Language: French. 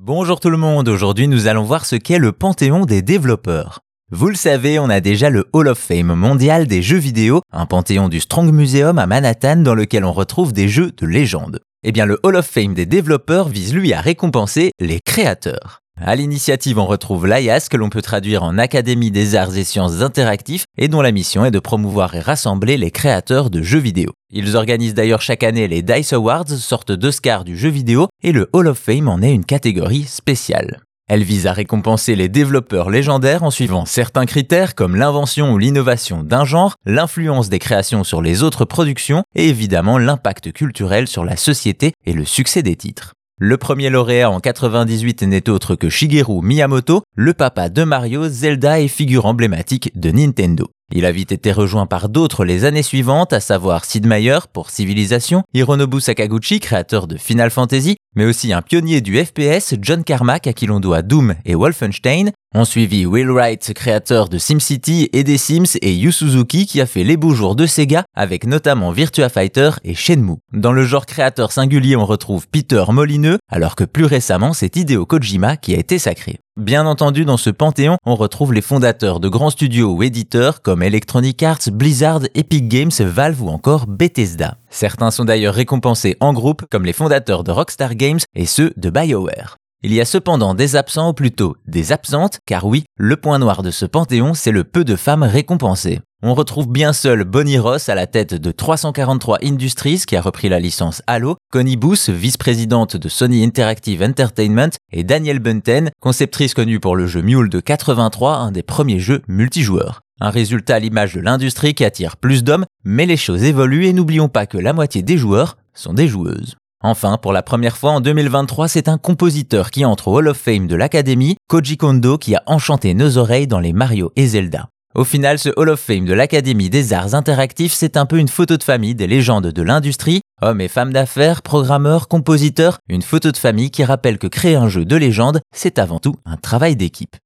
Bonjour tout le monde, aujourd'hui nous allons voir ce qu'est le panthéon des développeurs. Vous le savez, on a déjà le Hall of Fame mondial des jeux vidéo, un panthéon du Strong Museum à Manhattan dans lequel on retrouve des jeux de légende. Eh bien le Hall of Fame des développeurs vise lui à récompenser les créateurs. À l'initiative, on retrouve l'AIAS que l'on peut traduire en Académie des arts et sciences interactifs et dont la mission est de promouvoir et rassembler les créateurs de jeux vidéo. Ils organisent d'ailleurs chaque année les DICE Awards, sorte d'Oscar du jeu vidéo, et le Hall of Fame en est une catégorie spéciale. Elle vise à récompenser les développeurs légendaires en suivant certains critères comme l'invention ou l'innovation d'un genre, l'influence des créations sur les autres productions et évidemment l'impact culturel sur la société et le succès des titres. Le premier lauréat en 98 n'est autre que Shigeru Miyamoto, le papa de Mario, Zelda et figure emblématique de Nintendo. Il a vite été rejoint par d'autres les années suivantes, à savoir Sid Meier pour Civilization, Hironobu Sakaguchi, créateur de Final Fantasy, mais aussi un pionnier du FPS, John Carmack, à qui l'on doit Doom et Wolfenstein. Ont suivi Will Wright, créateur de SimCity et des Sims, et Yu Suzuki, qui a fait les beaux jours de Sega, avec notamment Virtua Fighter et Shenmue. Dans le genre créateur singulier, on retrouve Peter Molineux, alors que plus récemment, c'est Hideo Kojima qui a été sacré. Bien entendu, dans ce panthéon, on retrouve les fondateurs de grands studios ou éditeurs comme Electronic Arts, Blizzard, Epic Games, Valve ou encore Bethesda. Certains sont d'ailleurs récompensés en groupe comme les fondateurs de Rockstar Games et ceux de BioWare. Il y a cependant des absents ou plutôt des absentes, car oui, le point noir de ce panthéon, c'est le peu de femmes récompensées. On retrouve bien seul Bonnie Ross à la tête de 343 Industries qui a repris la licence Halo, Connie Booth, vice-présidente de Sony Interactive Entertainment, et Danielle Bunten, conceptrice connue pour le jeu Mule de 83, un des premiers jeux multijoueurs. Un résultat à l'image de l'industrie qui attire plus d'hommes, mais les choses évoluent et n'oublions pas que la moitié des joueurs sont des joueuses. Enfin, pour la première fois en 2023, c'est un compositeur qui entre au Hall of Fame de l'Académie, Koji Kondo, qui a enchanté nos oreilles dans les Mario et Zelda. Au final, ce Hall of Fame de l'Académie des Arts Interactifs, c'est un peu une photo de famille des légendes de l'industrie, hommes et femmes d'affaires, programmeurs, compositeurs, une photo de famille qui rappelle que créer un jeu de légende, c'est avant tout un travail d'équipe.